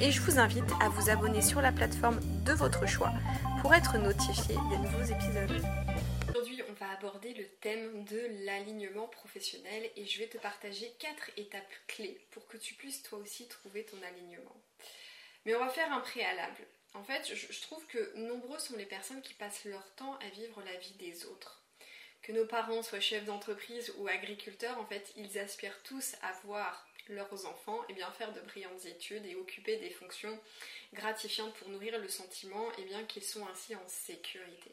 Et je vous invite à vous abonner sur la plateforme de votre choix pour être notifié des nouveaux épisodes. Aujourd'hui, on va aborder le thème de l'alignement professionnel et je vais te partager quatre étapes clés pour que tu puisses toi aussi trouver ton alignement. Mais on va faire un préalable. En fait, je trouve que nombreux sont les personnes qui passent leur temps à vivre la vie des autres. Que nos parents soient chefs d'entreprise ou agriculteurs, en fait, ils aspirent tous à voir leurs enfants et bien faire de brillantes études et occuper des fonctions gratifiantes pour nourrir le sentiment et bien qu'ils sont ainsi en sécurité.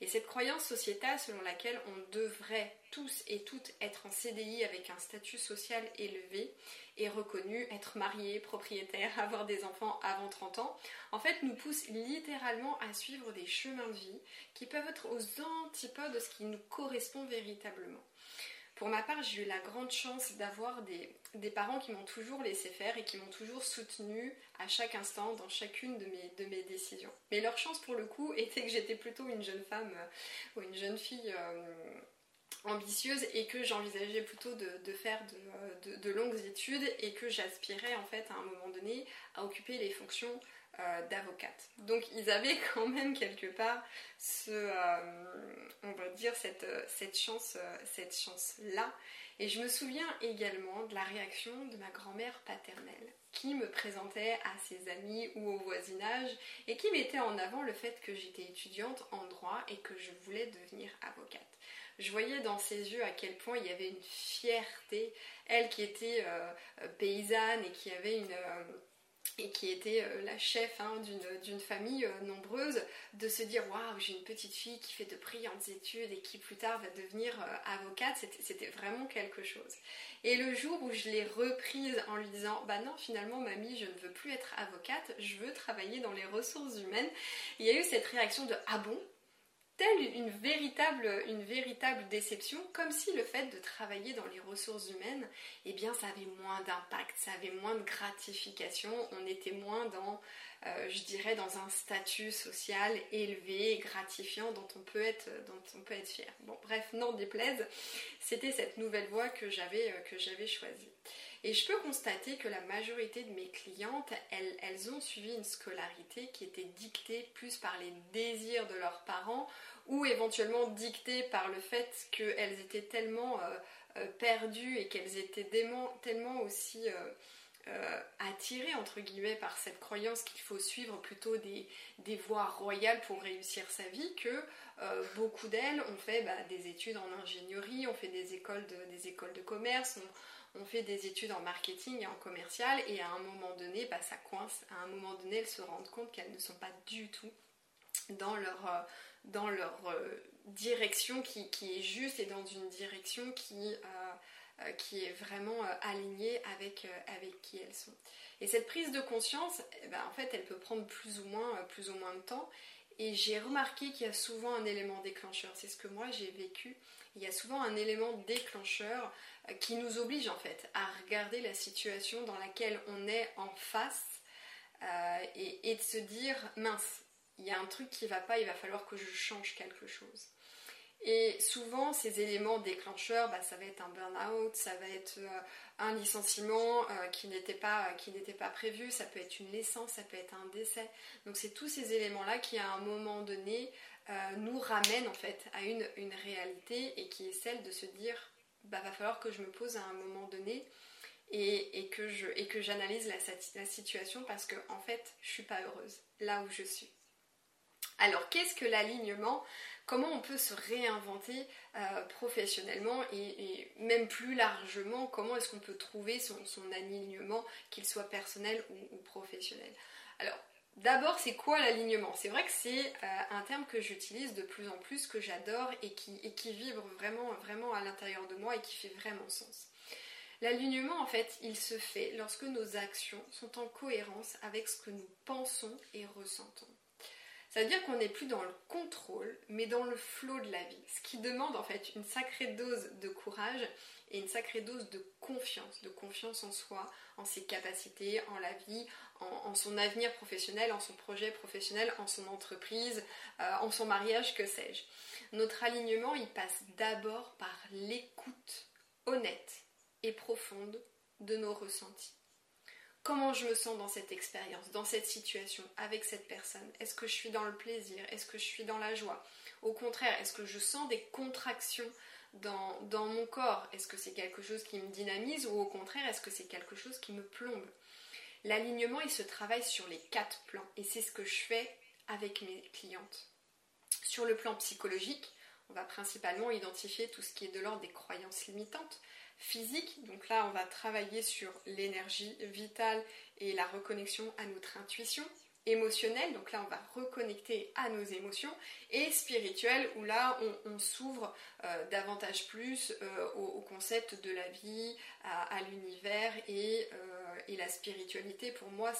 Et cette croyance sociétale selon laquelle on devrait tous et toutes être en CDI avec un statut social élevé et reconnu, être marié, propriétaire, avoir des enfants avant 30 ans, en fait nous pousse littéralement à suivre des chemins de vie qui peuvent être aux antipodes de ce qui nous correspond véritablement. Pour ma part, j'ai eu la grande chance d'avoir des, parents qui m'ont toujours laissé faire et qui m'ont toujours soutenu à chaque instant dans chacune de mes, décisions. Mais leur chance pour le coup était que j'étais plutôt une jeune femme euh, ou une jeune fille euh, ambitieuse et que j'envisageais plutôt de, faire de, longues études et que j'aspirais en fait à un moment donné à occuper les fonctions euh, d'avocate. Donc ils avaient quand même quelque part ce, on va dire cette, cette chance, cette chance là. Et je me souviens également de la réaction de ma grand-mère paternelle qui me présentait à ses amis ou au voisinage et qui mettait en avant le fait que j'étais étudiante en droit et que je voulais devenir avocate. Je voyais dans ses yeux à quel point il y avait une fierté, elle qui était paysanne et qui avait une et qui était euh, la chef hein, d'une famille euh, nombreuse, de se dire waouh, j'ai une petite fille qui fait de brillantes études et qui plus tard va devenir euh, avocate, c'était vraiment quelque chose. Et le jour où je l'ai reprise en lui disant bah non, finalement, mamie, je ne veux plus être avocate, je veux travailler dans les ressources humaines, il y a eu cette réaction de ah bon? Telle une véritable, une véritable déception, comme si le fait de travailler dans les ressources humaines, eh bien, ça avait moins d'impact, ça avait moins de gratification, on était moins dans, euh, je dirais, dans un statut social élevé, gratifiant, dont on peut être, dont on peut être fier. Bon, bref, non déplaise, c'était cette nouvelle voie que j'avais, euh, que j'avais choisie. Et je peux constater que la majorité de mes clientes, elles, elles, ont suivi une scolarité qui était dictée plus par les désirs de leurs parents ou éventuellement dictée par le fait qu'elles étaient tellement euh, euh, perdues et qu'elles étaient tellement aussi euh, attirées entre guillemets par cette croyance qu'il faut suivre plutôt des, voies royales pour réussir sa vie que beaucoup d'elles ont fait bah, des études en ingénierie, ont fait des écoles de, des écoles de commerce, on fait des études en marketing et en commercial et à un moment donné, bah, ça coince. À un moment donné, elles se rendent compte qu'elles ne sont pas du tout dans leur, euh, dans leur euh, direction qui, est juste et dans une direction qui, euh, est vraiment alignée avec, avec qui elles sont. Et cette prise de conscience, eh ben, en fait, elle peut prendre plus ou moins de temps. Et j'ai remarqué qu'il y a souvent un élément déclencheur. C'est ce que moi j'ai vécu. Il y a souvent un élément déclencheur qui nous oblige en fait à regarder la situation dans laquelle on est en face euh, et, de se dire mince, il y a un truc qui va pas, il va falloir que je change quelque chose. Et souvent, ces éléments déclencheurs, bah, ça va être un burn-out, ça va être euh, un licenciement euh, qui n'était pas, prévu, ça peut être une naissance, ça peut être un décès. Donc, c'est tous ces éléments-là qui, à un moment donné, nous ramènent en fait à une réalité et qui est celle de se dire bah, va falloir que je me pose à un moment donné et, que, je, et que j'analyse la, situation parce que en fait, je suis pas heureuse là où je suis. Alors, qu'est-ce que l'alignement? Comment on peut se réinventer euh, professionnellement et, même plus largement, comment est-ce qu'on peut trouver son, alignement, qu'il soit personnel ou, ou professionnel? Alors, D'abord, c'est quoi l'alignement? C'est vrai que c'est euh, un terme que j'utilise de plus en plus, que j'adore et qui, vibre vraiment, vraiment à l'intérieur de moi et qui fait vraiment sens. L'alignement, en fait, il se fait lorsque nos actions sont en cohérence avec ce que nous pensons et ressentons. Ça veut dire qu'on n'est plus dans le contrôle, mais dans le flot de la vie. Ce qui demande en fait une sacrée dose de courage et une sacrée dose de confiance, de confiance en soi, en ses capacités, en la vie, en, son avenir professionnel, en son projet professionnel, en son entreprise, euh, en son mariage, que sais-je. Notre alignement, il passe d'abord par l'écoute honnête et profonde de nos ressentis. Comment je me sens dans cette expérience, dans cette situation, avec cette personne? Est-ce que je suis dans le plaisir? Est-ce que je suis dans la joie? Au contraire, est-ce que je sens des contractions dans, dans mon corps? Est-ce que c'est quelque chose qui me dynamise ou au contraire, est-ce que c'est quelque chose qui me plombe? L'alignement, il se travaille sur les quatre plans et c'est ce que je fais avec mes clientes. Sur le plan psychologique, on va principalement identifier tout ce qui est de l'ordre des croyances limitantes physiques. Donc là, on va travailler sur l'énergie vitale et la reconnexion à notre intuition émotionnelle, donc là on va reconnecter à nos émotions, et spirituelle, où là on, s'ouvre euh, davantage plus euh, au, concept de la vie, à, l'univers, et, euh, et, la spiritualité. Pour moi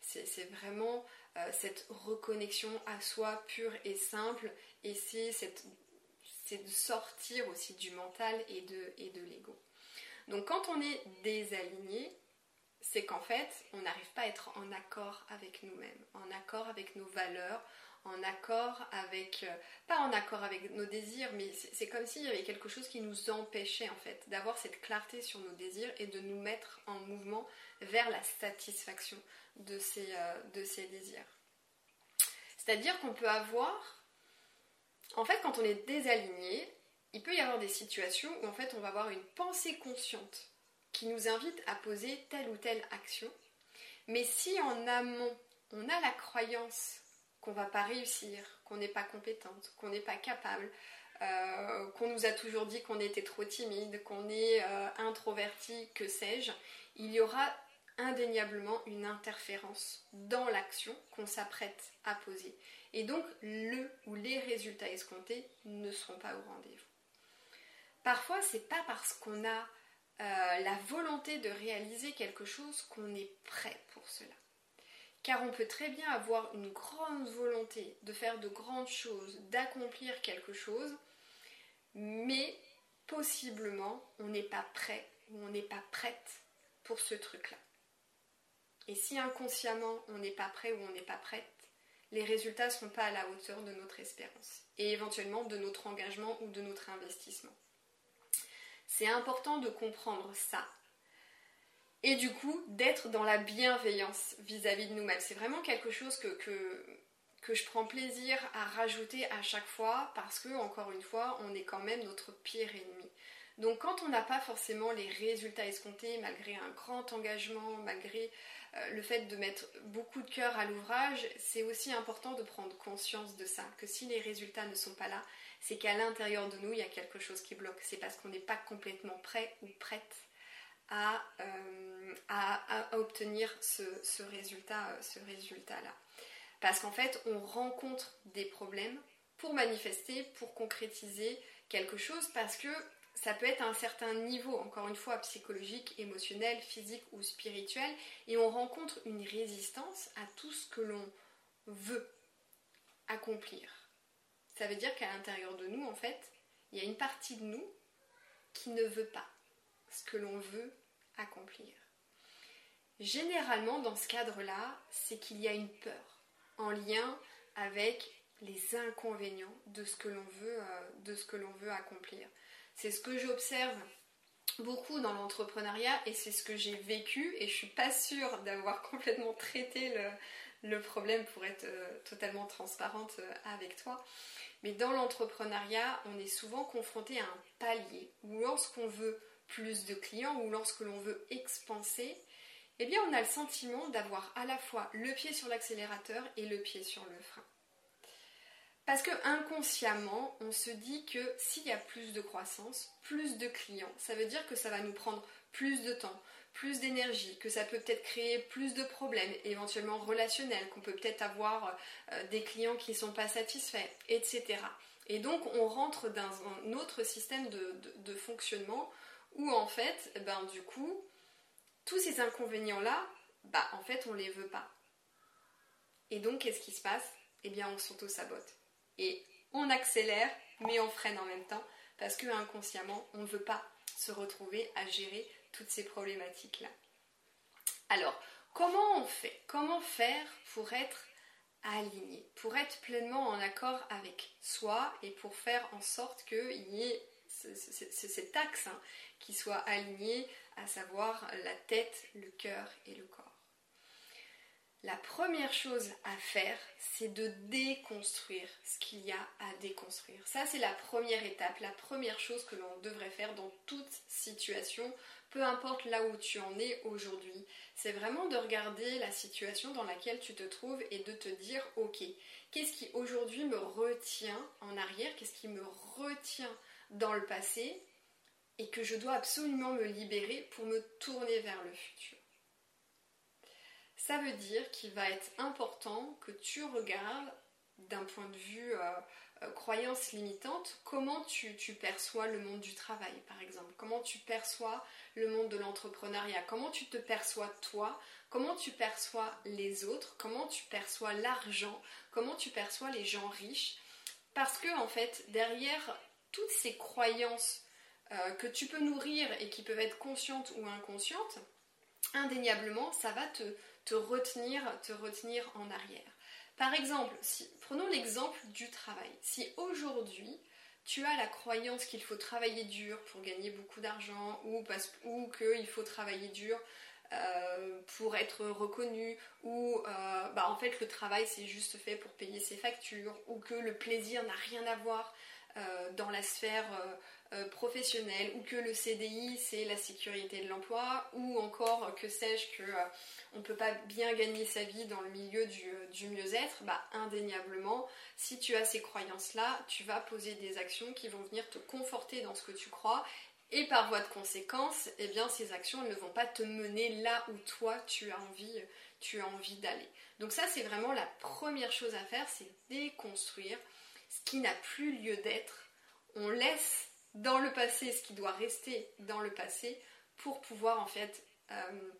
c'est vraiment cette reconnexion à soi pure et simple, et c'est de sortir aussi du mental et et de l'ego. Donc quand on est désaligné, c'est qu'en fait, on n'arrive pas à être en accord avec nous-mêmes, en accord avec nos valeurs, en accord avec, euh, pas en accord avec nos désirs, mais c'est comme s'il y avait quelque chose qui nous empêchait en fait d'avoir cette clarté sur nos désirs et de nous mettre en mouvement vers la satisfaction de ces, euh, de ces désirs. C'est-à-dire qu'on peut avoir, en fait, quand on est désaligné, il peut y avoir des situations où en fait on va avoir une pensée consciente qui nous invite à poser telle ou telle action. Mais si en amont, on a la croyance qu'on va pas réussir, qu'on n'est pas compétente, qu'on n'est pas capable, euh, qu'on nous a toujours dit qu'on était trop timide, qu'on est euh, introverti, que sais-je, il y aura indéniablement une interférence dans l'action qu'on s'apprête à poser. Et donc le ou les résultats escomptés ne seront pas au rendez-vous. Parfois, c'est pas parce qu'on a euh, la volonté de réaliser quelque chose qu'on est prêt pour cela. Car on peut très bien avoir une grande volonté de faire de grandes choses, d'accomplir quelque chose, mais possiblement on n'est pas prêt ou on n'est pas prête pour ce truc-là. Et si inconsciemment on n'est pas prêt ou on n'est pas prête, les résultats ne seront pas à la hauteur de notre espérance et éventuellement de notre engagement ou de notre investissement. C'est important de comprendre ça. Et du coup, d'être dans la bienveillance vis-à-vis de nous-mêmes. C'est vraiment quelque chose que, que, je prends plaisir à rajouter à chaque fois parce que, encore une fois, on est quand même notre pire ennemi. Donc quand on n'a pas forcément les résultats escomptés, malgré un grand engagement, malgré euh, le fait de mettre beaucoup de cœur à l'ouvrage, c'est aussi important de prendre conscience de ça, que si les résultats ne sont pas là, c'est qu'à l'intérieur de nous, il y a quelque chose qui bloque. C'est parce qu'on n'est pas complètement prêt ou prête à, euh, obtenir ce, résultat, ce résultat-là. Parce qu'en fait, on rencontre des problèmes pour manifester, pour concrétiser quelque chose, parce que ça peut être à un certain niveau, encore une fois, psychologique, émotionnel, physique ou spirituel, et on rencontre une résistance à tout ce que l'on veut accomplir. Ça veut dire qu'à l'intérieur de nous, en fait, il y a une partie de nous qui ne veut pas ce que l'on veut accomplir. Généralement, dans ce cadre-là, c'est qu'il y a une peur en lien avec les inconvénients de ce que l'on veut, euh, veut accomplir. C'est ce que j'observe beaucoup dans l'entrepreneuriat et c'est ce que j'ai vécu et je suis pas sûre d'avoir complètement traité le, problème pour être euh, totalement transparente euh, avec toi. Mais dans l'entrepreneuriat, on est souvent confronté à un palier où lorsqu'on veut plus de clients ou lorsque l'on veut expanser, eh bien on a le sentiment d'avoir à la fois le pied sur l'accélérateur et le pied sur le frein. Parce que inconsciemment, on se dit que s'il y a plus de croissance, plus de clients, ça veut dire que ça va nous prendre plus de temps, plus d'énergie, que ça peut peut-être créer plus de problèmes, éventuellement relationnels, qu'on peut peut-être avoir euh, des clients qui ne sont pas satisfaits, etc. Et donc on rentre dans un autre système de, fonctionnement où en fait, eh ben, du coup, tous ces inconvénients-là, bah en fait on les veut pas. Et donc qu'est-ce qui se passe? Eh bien on s'auto-sabote. Et on accélère, mais on freine en même temps, parce que inconsciemment, on ne veut pas se retrouver à gérer toutes ces problématiques-là. Alors, comment on fait? Comment faire pour être aligné, pour être pleinement en accord avec soi et pour faire en sorte qu'il y ait cet axe hein, qui soit aligné, à savoir la tête, le cœur et le corps? La première chose à faire, c'est de déconstruire ce qu'il y a à déconstruire. Ça, c'est la première étape, la première chose que l'on devrait faire dans toute situation, peu importe là où tu en es aujourd'hui. C'est vraiment de regarder la situation dans laquelle tu te trouves et de te dire, ok, qu'est-ce qui aujourd'hui me retient en arrière, qu'est-ce qui me retient dans le passé et que je dois absolument me libérer pour me tourner vers le futur. Ça veut dire qu'il va être important que tu regardes d'un point de vue euh, euh, croyance limitante, comment tu, perçois le monde du travail, par exemple, comment tu perçois le monde de l'entrepreneuriat, comment tu te perçois toi, comment tu perçois les autres, comment tu perçois l'argent, comment tu perçois les gens riches, parce que en fait, derrière toutes ces croyances euh, que tu peux nourrir et qui peuvent être conscientes ou inconscientes, indéniablement, ça va te, te retenir, te retenir en arrière. Par exemple, prenons l'exemple du travail. Si aujourd'hui tu as la croyance qu'il faut travailler dur pour gagner beaucoup d'argent ou, ou qu'il faut travailler dur euh, pour être reconnu ou euh, bah, en fait le travail c'est juste fait pour payer ses factures ou que le plaisir n'a rien à voir euh, dans la sphère euh, euh, professionnelle ou que le CDI c'est la sécurité de l'emploi ou encore que sais-je que on ne peut pas bien gagner sa vie dans le milieu du, mieux-être, bah indéniablement si tu as ces croyances là, tu vas poser des actions qui vont venir te conforter dans ce que tu crois et par voie de conséquence, eh bien, ces actions ne vont pas te mener là où toi tu as envie, tu as envie d'aller. Donc ça, c'est vraiment la première chose à faire, c'est déconstruire ce qui n'a plus lieu d'être. On laisse dans le passé ce qui doit rester dans le passé pour pouvoir en fait euh,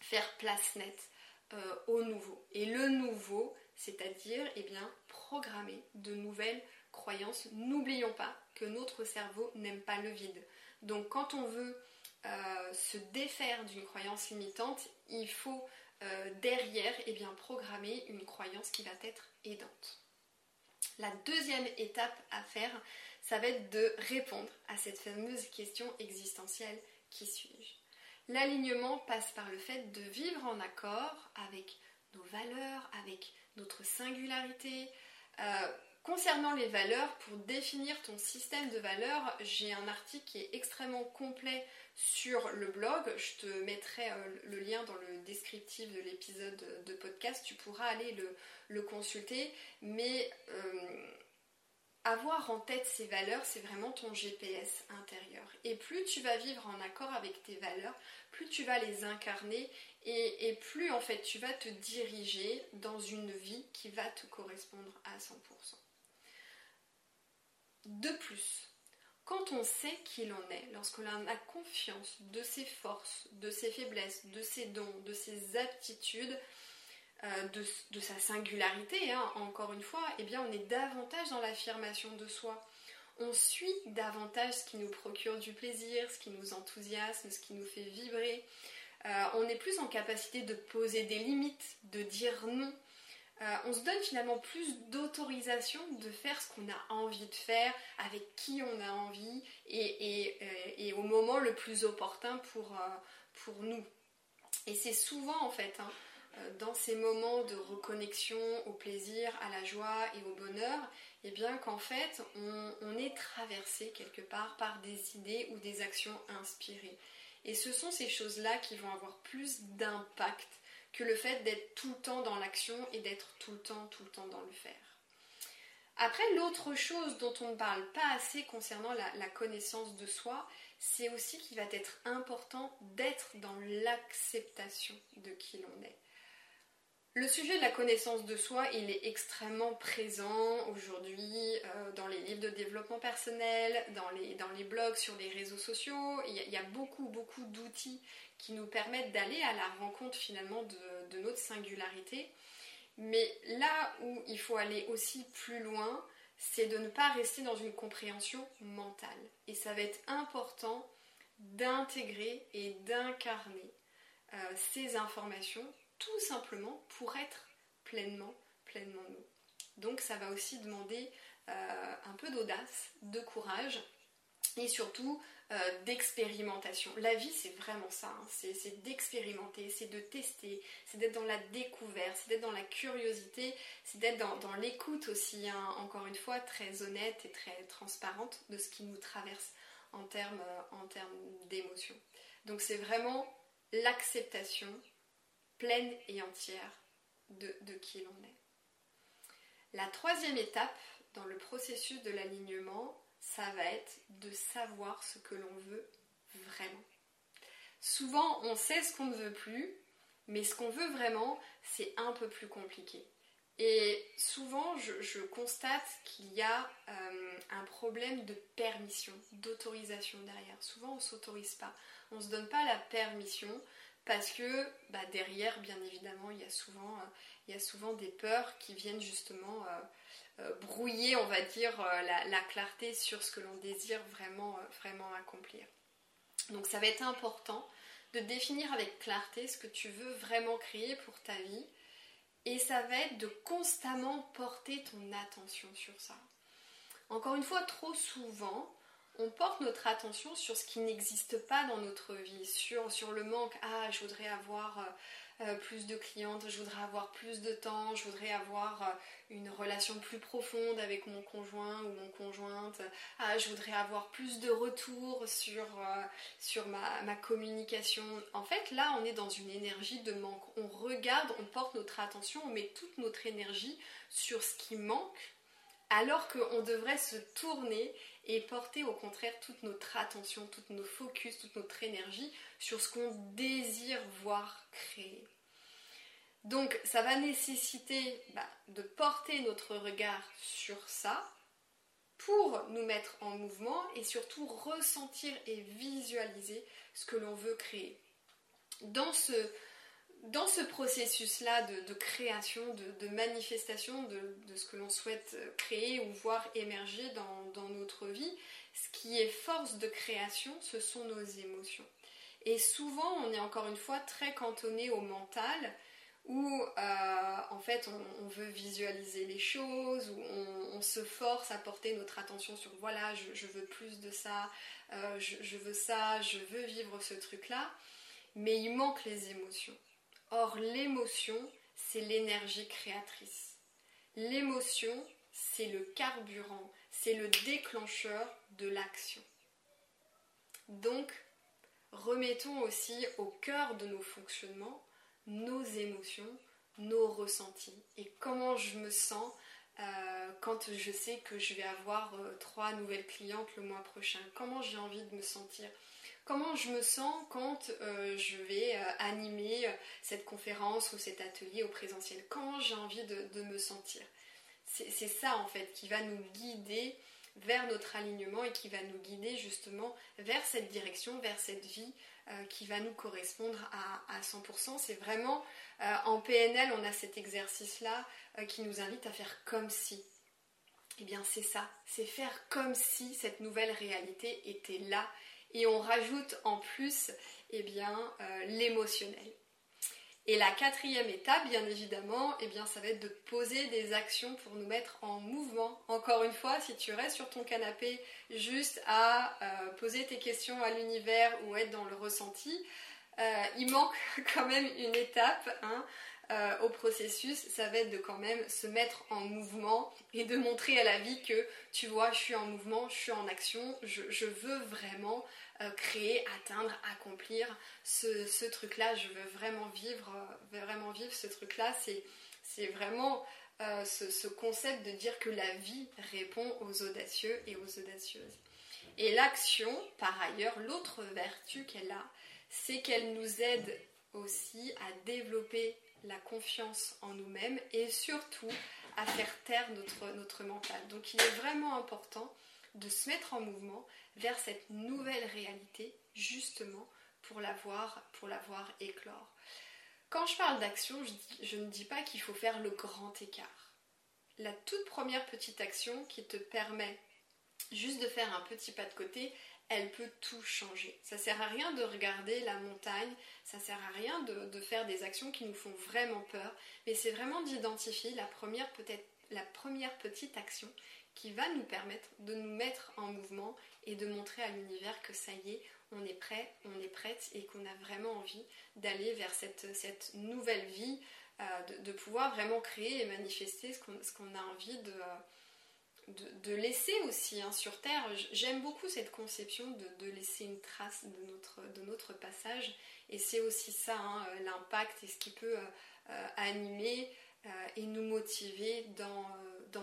faire place nette euh, au nouveau. Et le nouveau, c'est-à-dire eh bien programmer de nouvelles croyances. N'oublions pas que notre cerveau n'aime pas le vide. Donc quand on veut euh, se défaire d'une croyance limitante, il faut derrière eh bien, programmer une croyance qui va être aidante. La deuxième étape à faire, ça va être de répondre à cette fameuse question existentielle qui suis-je L'alignement passe par le fait de vivre en accord avec nos valeurs, avec notre singularité, euh, Concernant les valeurs, pour définir ton système de valeurs, j'ai un article qui est extrêmement complet sur le blog. Je te mettrai euh, le lien dans le descriptif de l'épisode de podcast. Tu pourras aller le, consulter. Mais euh, avoir en tête ces valeurs, c'est vraiment ton GPS intérieur. Et plus tu vas vivre en accord avec tes valeurs, plus tu vas les incarner et, plus en fait tu vas te diriger dans une vie qui va te correspondre à 100%. De plus, quand on sait qui l'on est, lorsqu'on a confiance de ses forces, de ses faiblesses, de ses dons, de ses aptitudes, euh, de, sa singularité, hein, encore une fois, eh bien on est davantage dans l'affirmation de soi. On suit davantage ce qui nous procure du plaisir, ce qui nous enthousiasme, ce qui nous fait vibrer. Euh, on est plus en capacité de poser des limites, de dire non, euh, on se donne finalement plus d'autorisation de faire ce qu'on a envie de faire, avec qui on a envie et, euh, au moment le plus opportun pour, pour nous. Et c'est souvent en fait hein, dans ces moments de reconnexion au plaisir, à la joie et au bonheur, et eh bien qu'en fait on est traversé quelque part par des idées ou des actions inspirées. Et ce sont ces choses-là qui vont avoir plus d'impact que le fait d'être tout le temps dans l'action et d'être tout le temps, tout le temps dans le faire. Après, l'autre chose dont on ne parle pas assez concernant la, connaissance de soi, c'est aussi qu'il va être important d'être dans l'acceptation de qui l'on est. Le sujet de la connaissance de soi, il est extrêmement présent aujourd'hui euh, dans les livres de développement personnel, dans les, dans les blogs, sur les réseaux sociaux. Il y a, beaucoup, beaucoup d'outils qui nous permettent d'aller à la rencontre finalement de, notre singularité. Mais là où il faut aller aussi plus loin, c'est de ne pas rester dans une compréhension mentale. Et ça va être important d'intégrer et d'incarner euh, ces informations tout simplement pour être pleinement, pleinement nous. Donc ça va aussi demander euh, un peu d'audace, de courage et surtout euh, d'expérimentation. La vie, c'est vraiment ça, hein. c'est d'expérimenter, c'est de tester, c'est d'être dans la découverte, c'est d'être dans la curiosité, c'est d'être dans, l'écoute aussi, hein. encore une fois, très honnête et très transparente de ce qui nous traverse en termes euh, d'émotions. Donc c'est vraiment l'acceptation pleine et entière de, qui l'on est. La troisième étape dans le processus de l'alignement, ça va être de savoir ce que l'on veut vraiment. Souvent, on sait ce qu'on ne veut plus, mais ce qu'on veut vraiment, c'est un peu plus compliqué. Et souvent, je, constate qu'il y a euh, un problème de permission, d'autorisation derrière. Souvent, on ne s'autorise pas. On ne se donne pas la permission parce que bah, derrière, bien évidemment, il y, a souvent, euh, il y a souvent des peurs qui viennent justement euh, euh, brouiller, on va dire, la, clarté sur ce que l'on désire vraiment, vraiment accomplir. Donc ça va être important de définir avec clarté ce que tu veux vraiment créer pour ta vie et ça va être de constamment porter ton attention sur ça. Encore une fois, trop souvent, on porte notre attention sur ce qui n'existe pas dans notre vie, sur, le manque. Ah, je voudrais avoir euh, plus de clientes, je voudrais avoir plus de temps, je voudrais avoir euh, une relation plus profonde avec mon conjoint ou mon conjointe, ah, je voudrais avoir plus de retours sur, euh, ma communication. En fait, là, on est dans une énergie de manque. On regarde, on porte notre attention, on met toute notre énergie sur ce qui manque alors qu'on devrait se tourner et porter au contraire toute notre attention, toute nos focus, toute notre énergie sur ce qu'on désire voir créer. Donc ça va nécessiter bah, de porter notre regard sur ça pour nous mettre en mouvement et surtout ressentir et visualiser ce que l'on veut créer. Dans ce, dans ce processus-là de, création, de, manifestation de, ce que l'on souhaite créer ou voir émerger dans, notre vie, ce qui est force de création, ce sont nos émotions. Et souvent, on est encore une fois très cantonné au mental, où euh, en fait on, veut visualiser les choses, où on, se force à porter notre attention sur voilà, je, veux plus de ça, euh, je veux ça, je veux vivre ce truc-là, mais il manque les émotions. Or, l'émotion, c'est l'énergie créatrice. L'émotion, c'est le carburant, c'est le déclencheur de l'action. Donc, remettons aussi au cœur de nos fonctionnements nos émotions, nos ressentis et comment je me sens euh, quand je sais que je vais avoir euh, trois nouvelles clientes le mois prochain. Comment j'ai envie de me sentir? Comment je me sens quand euh, je vais animer cette conférence ou cet atelier au présentiel, comment j'ai envie de, me sentir? C'est ça en fait qui va nous guider vers notre alignement et qui va nous guider justement vers cette direction, vers cette vie qui va nous correspondre à, 100%. C'est vraiment en PNL, on a cet exercice-là qui nous invite à faire comme si. Eh bien c'est ça, c'est faire comme si cette nouvelle réalité était là et on rajoute en plus eh bien, euh, l'émotionnel. Et la quatrième étape, bien évidemment, eh bien, ça va être de poser des actions pour nous mettre en mouvement. Encore une fois, si tu restes sur ton canapé juste à euh, poser tes questions à l'univers ou être dans le ressenti, euh, il manque quand même une étape. Hein, euh, au processus, ça va être de quand même se mettre en mouvement et de montrer à la vie que tu vois, je suis en mouvement, je suis en action, je, veux vraiment euh, créer, atteindre, accomplir ce, truc-là, je veux vraiment vivre, vraiment vivre ce truc-là. C'est vraiment ce, concept de dire que la vie répond aux audacieux et aux audacieuses. Et l'action, par ailleurs, l'autre vertu qu'elle a, c'est qu'elle nous aide aussi à développer la confiance en nous-mêmes et surtout à faire taire notre, notre mental. Donc il est vraiment important de se mettre en mouvement vers cette nouvelle réalité justement pour la voir, pour la voir éclore. quand je parle d'action, je, ne dis pas qu'il faut faire le grand écart. La toute première petite action qui te permet juste de faire un petit pas de côté, elle peut tout changer. Ça sert à rien de regarder la montagne, ça sert à rien de, faire des actions qui nous font vraiment peur, mais c'est vraiment d'identifier la première petite action qui va nous permettre de nous mettre en mouvement et de montrer à l'univers que ça y est, on est prêt, on est prête et qu'on a vraiment envie d'aller vers cette, cette, nouvelle vie, euh, de, pouvoir vraiment créer et manifester ce qu'on a envie de, de, laisser aussi hein, sur Terre. J'aime beaucoup cette conception de, laisser une trace de notre, passage et c'est aussi ça, hein, l'impact et ce qui peut euh, animer euh, et nous motiver dans,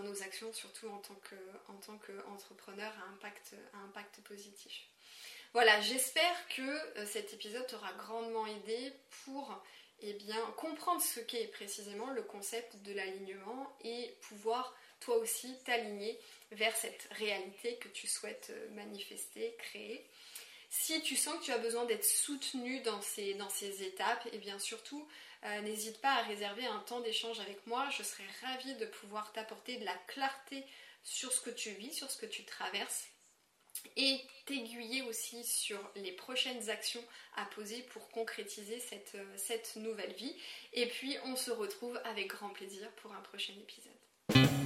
nos actions, surtout en tant qu'entrepreneur à impact, positif. Voilà, j'espère que euh, cet épisode t'aura grandement aidé pour eh bien, comprendre ce qu'est précisément le concept de l'alignement et pouvoir toi aussi t'aligner vers cette réalité que tu souhaites euh, manifester, créer. Si tu sens que tu as besoin d'être soutenu dans ces, étapes, et eh bien surtout, euh, n'hésite pas à réserver un temps d'échange avec moi. Je serai ravie de pouvoir t'apporter de la clarté sur ce que tu vis, sur ce que tu traverses et t'aiguiller aussi sur les prochaines actions à poser pour concrétiser cette, euh, cette nouvelle vie. Et puis on se retrouve avec grand plaisir pour un prochain épisode.